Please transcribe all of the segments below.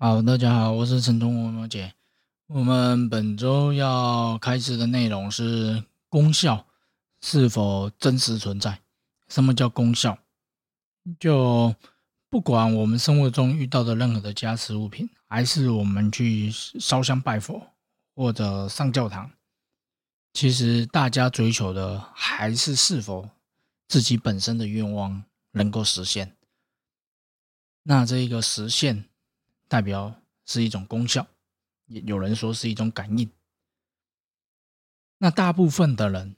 好，大家好，我是陈忠文摩姐。我们本周要开始的内容是功效是否真实存在？什么叫功效？就不管我们生活中遇到的任何的加持物品，还是我们去烧香拜佛或者上教堂，其实大家追求的还是是否自己本身的愿望能够实现。那这一个实现，代表是一种功效，也有人说是一种感应。那大部分的人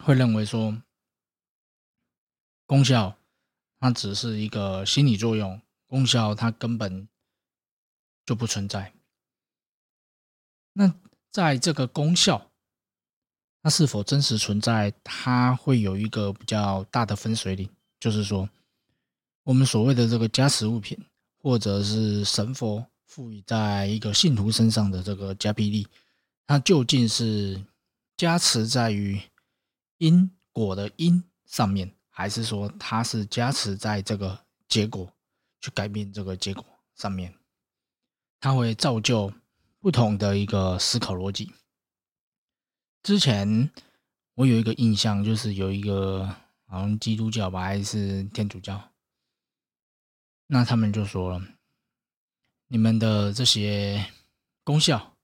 会认为说，功效它只是一个心理作用，功效它根本就不存在。那在这个功效，它是否真实存在，它会有一个比较大的分水岭，就是说。我们所谓的这个加持物品，或者是神佛赋予在一个信徒身上的这个加庇力，它究竟是加持在于因果的因上面，还是说它是加持在这个结果去改变这个结果上面？它会造就不同的一个思考逻辑。之前我有一个印象，就是有一个好像基督教吧，还是天主教。那他们就说了，你们的这些功效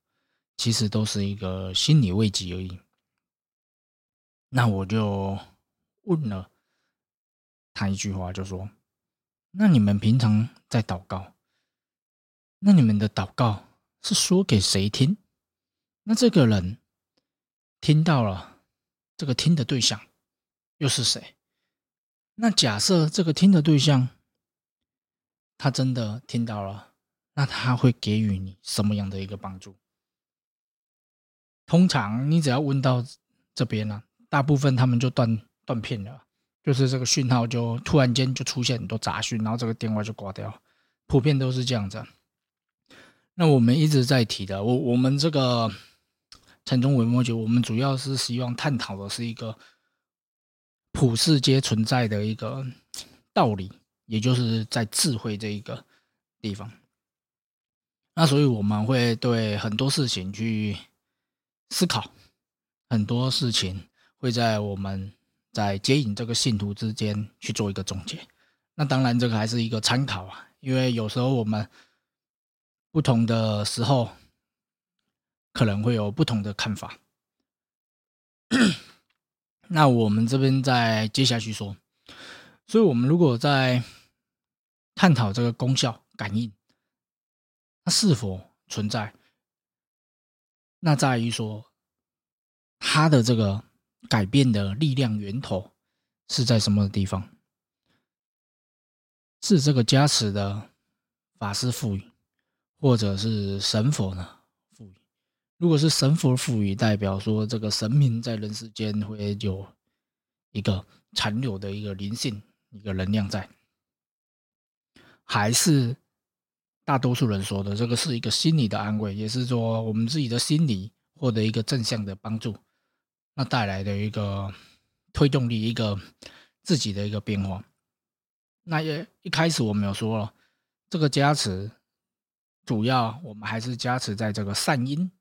其实都是一个心理慰藉而已。那我就问了他一句话，就说：“那你们平常在祷告，那你们的祷告是说给谁听？那这个人听到了，这个听的对象又是谁？那假设这个听的对象。”他真的听到了，那他会给予你什么样的一个帮助？通常你只要问到这边了，大部分他们就断断片了，就是这个讯号就突然间就出现很多杂讯，然后这个电话就挂掉，普遍都是这样子。那我们一直在提的，我我们这个城中维摩诘，我们主要是希望探讨的是一个普世皆存在的一个道理。也就是在智慧这一个地方，那所以我们会对很多事情去思考，很多事情会在我们在接引这个信徒之间去做一个总结。那当然，这个还是一个参考啊，因为有时候我们不同的时候可能会有不同的看法。那我们这边再接下去说，所以我们如果在探讨这个功效感应，它是否存在？那在于说，它的这个改变的力量源头是在什么地方？是这个加持的法师赋予，或者是神佛呢赋予？如果是神佛赋予，代表说这个神明在人世间会有一个残留的一个灵性、一个能量在。还是大多数人说的，这个是一个心理的安慰，也是说我们自己的心理获得一个正向的帮助，那带来的一个推动力，一个自己的一个变化。那也一开始我们有说了，这个加持主要我们还是加持在这个善因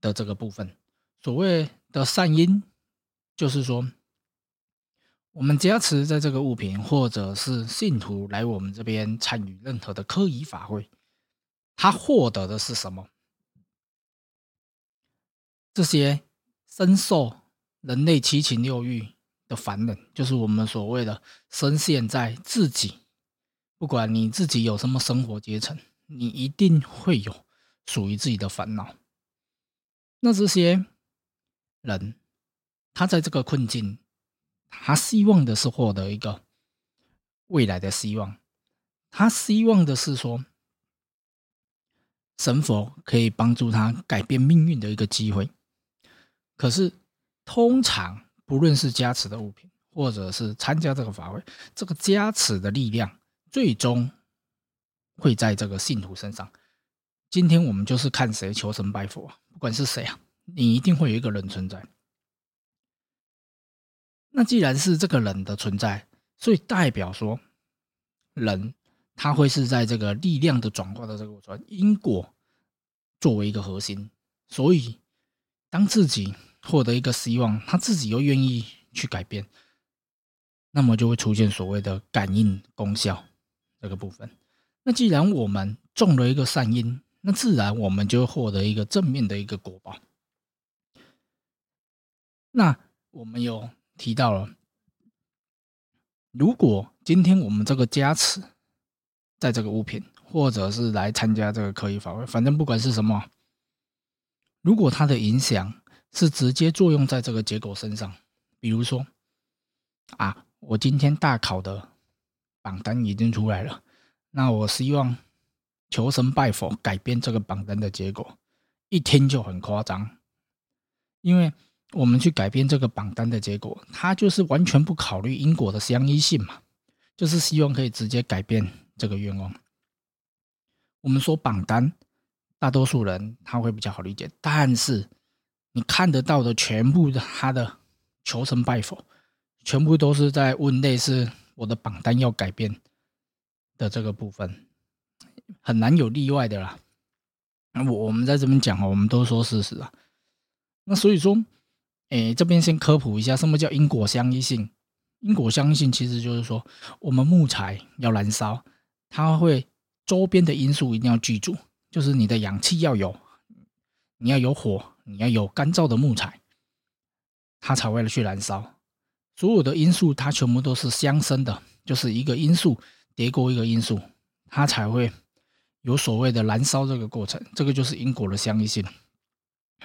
的这个部分。所谓的善因，就是说。我们加持在这个物品，或者是信徒来我们这边参与任何的科仪法会，他获得的是什么？这些深受人类七情六欲的烦人，就是我们所谓的深陷在自己，不管你自己有什么生活阶层，你一定会有属于自己的烦恼。那这些人，他在这个困境。他希望的是获得一个未来的希望，他希望的是说，神佛可以帮助他改变命运的一个机会。可是，通常不论是加持的物品，或者是参加这个法会，这个加持的力量，最终会在这个信徒身上。今天我们就是看谁求神拜佛，不管是谁啊，你一定会有一个人存在。那既然是这个人的存在，所以代表说，人他会是在这个力量的转化的这个过程，因果作为一个核心，所以当自己获得一个希望，他自己又愿意去改变，那么就会出现所谓的感应功效这个部分。那既然我们种了一个善因，那自然我们就会获得一个正面的一个果报。那我们有提到了，如果今天我们这个加持在这个物品，或者是来参加这个科仪法会，反正不管是什么，如果它的影响是直接作用在这个结果身上，比如说啊，我今天大考的榜单已经出来了。那我希望求神拜佛改变这个榜单的结果，一听就很夸张，因为我们去改变这个榜单的结果，他就是完全不考虑因果的相依性嘛，就是希望可以直接改变这个愿望。我们说榜单，大多数人他会比较好理解，但是你看得到的全部的他的求神拜佛，全部都是在问类似我的榜单要改变。的这个部分很难有例外的啦。那我我们在这边讲哦，我们都说事实啊。那所以说，诶，这边先科普一下，什么叫因果相依性？因果相依性其实就是说，我们木材要燃烧，它会周边的因素一定要记住，就是你的氧气要有，你要有火，你要有干燥的木材，它才会去燃烧。所有的因素它全部都是相生的，就是一个因素。叠过一个因素，它才会有所谓的燃烧这个过程，这个就是因果的相依性。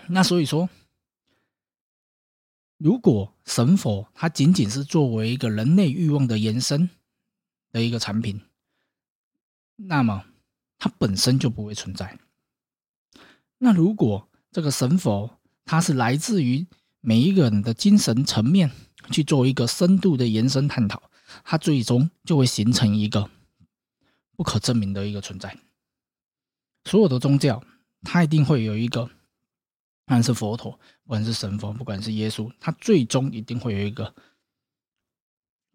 那所以说，如果神佛它仅仅是作为一个人类欲望的延伸的一个产品，那么它本身就不会存在。那如果这个神佛它是来自于每一个人的精神层面去做一个深度的延伸探讨。它最终就会形成一个不可证明的一个存在。所有的宗教，它一定会有一个，不管是佛陀，不管是神佛，不管是耶稣，他最终一定会有一个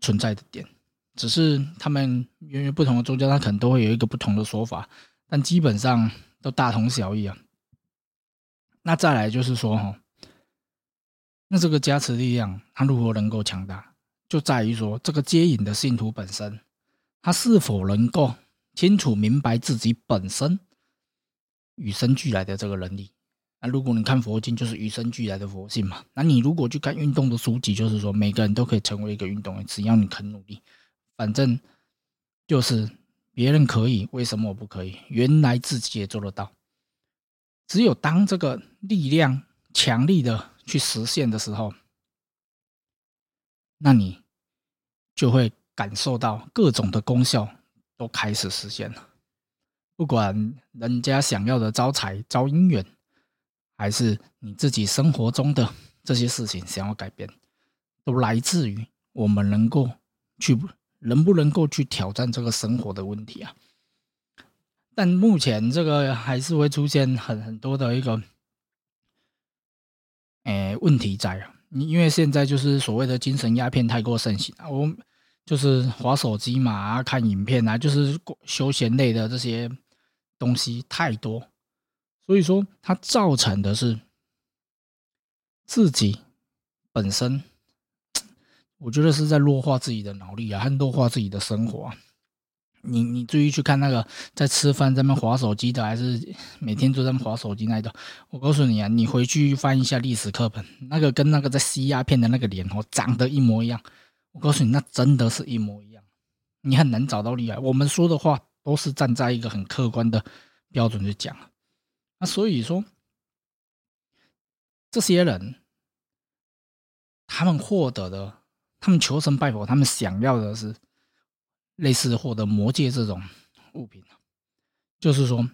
存在的点。只是他们源于不同的宗教，他可能都会有一个不同的说法，但基本上都大同小异啊。那再来就是说，哈，那这个加持力量，它如何能够强大？就在于说，这个接引的信徒本身，他是否能够清楚明白自己本身与生俱来的这个能力。那如果你看佛经，就是与生俱来的佛性嘛。那你如果去看运动的书籍，就是说每个人都可以成为一个运动员，只要你肯努力。反正就是别人可以，为什么我不可以？原来自己也做得到。只有当这个力量强力的去实现的时候。那你就会感受到各种的功效都开始实现了，不管人家想要的招财招姻缘，还是你自己生活中的这些事情想要改变，都来自于我们能够去能不能够去挑战这个生活的问题啊。但目前这个还是会出现很很多的一个，诶问题在啊。你因为现在就是所谓的精神鸦片太过盛行啊，我就是划手机嘛，啊，看影片啊，就是休闲类的这些东西太多，所以说它造成的是自己本身，我觉得是在弱化自己的脑力啊，和弱化自己的生活。啊。你你注意去看那个在吃饭在那划手机的，还是每天都在划手机那一种？我告诉你啊，你回去翻一下历史课本，那个跟那个在吸鸦片的那个脸哦，长得一模一样。我告诉你，那真的是一模一样，你很难找到例外。我们说的话都是站在一个很客观的标准去讲。那所以说，这些人他们获得的，他们求神拜佛，他们想要的是。类似获得魔戒这种物品，就是说，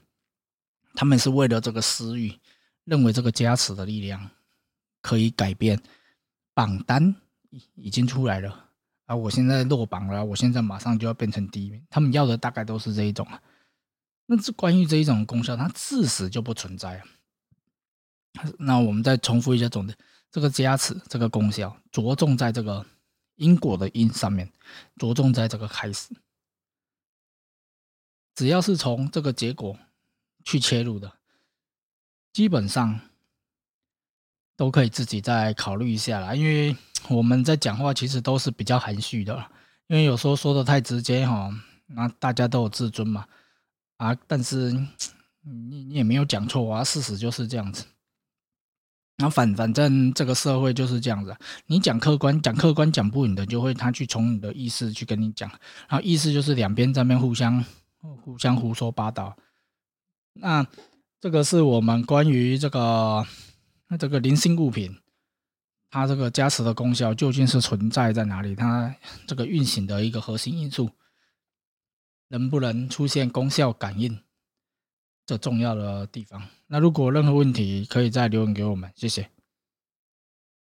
他们是为了这个私欲，认为这个加持的力量可以改变榜单已经出来了啊！我现在落榜了，我现在马上就要变成第一名。他们要的大概都是这一种啊。那这关于这一种功效，它自始就不存在。那我们再重复一下总的，这个加持这个功效着重在这个。因果的因上面着重在这个开始，只要是从这个结果去切入的，基本上都可以自己再考虑一下啦。因为我们在讲话其实都是比较含蓄的，因为有时候说的太直接哈，那大家都有自尊嘛啊，但是你你也没有讲错啊，事实就是这样子。然后反反正这个社会就是这样子，你讲客观讲客观讲不赢的，就会他去从你的意思去跟你讲，然后意思就是两边在那边互相互相胡说八道。那这个是我们关于这个那这个灵性物品，它这个加持的功效究竟是存在在哪里？它这个运行的一个核心因素，能不能出现功效感应？这重要的地方。那如果任何问题，可以再留言给我们，谢谢。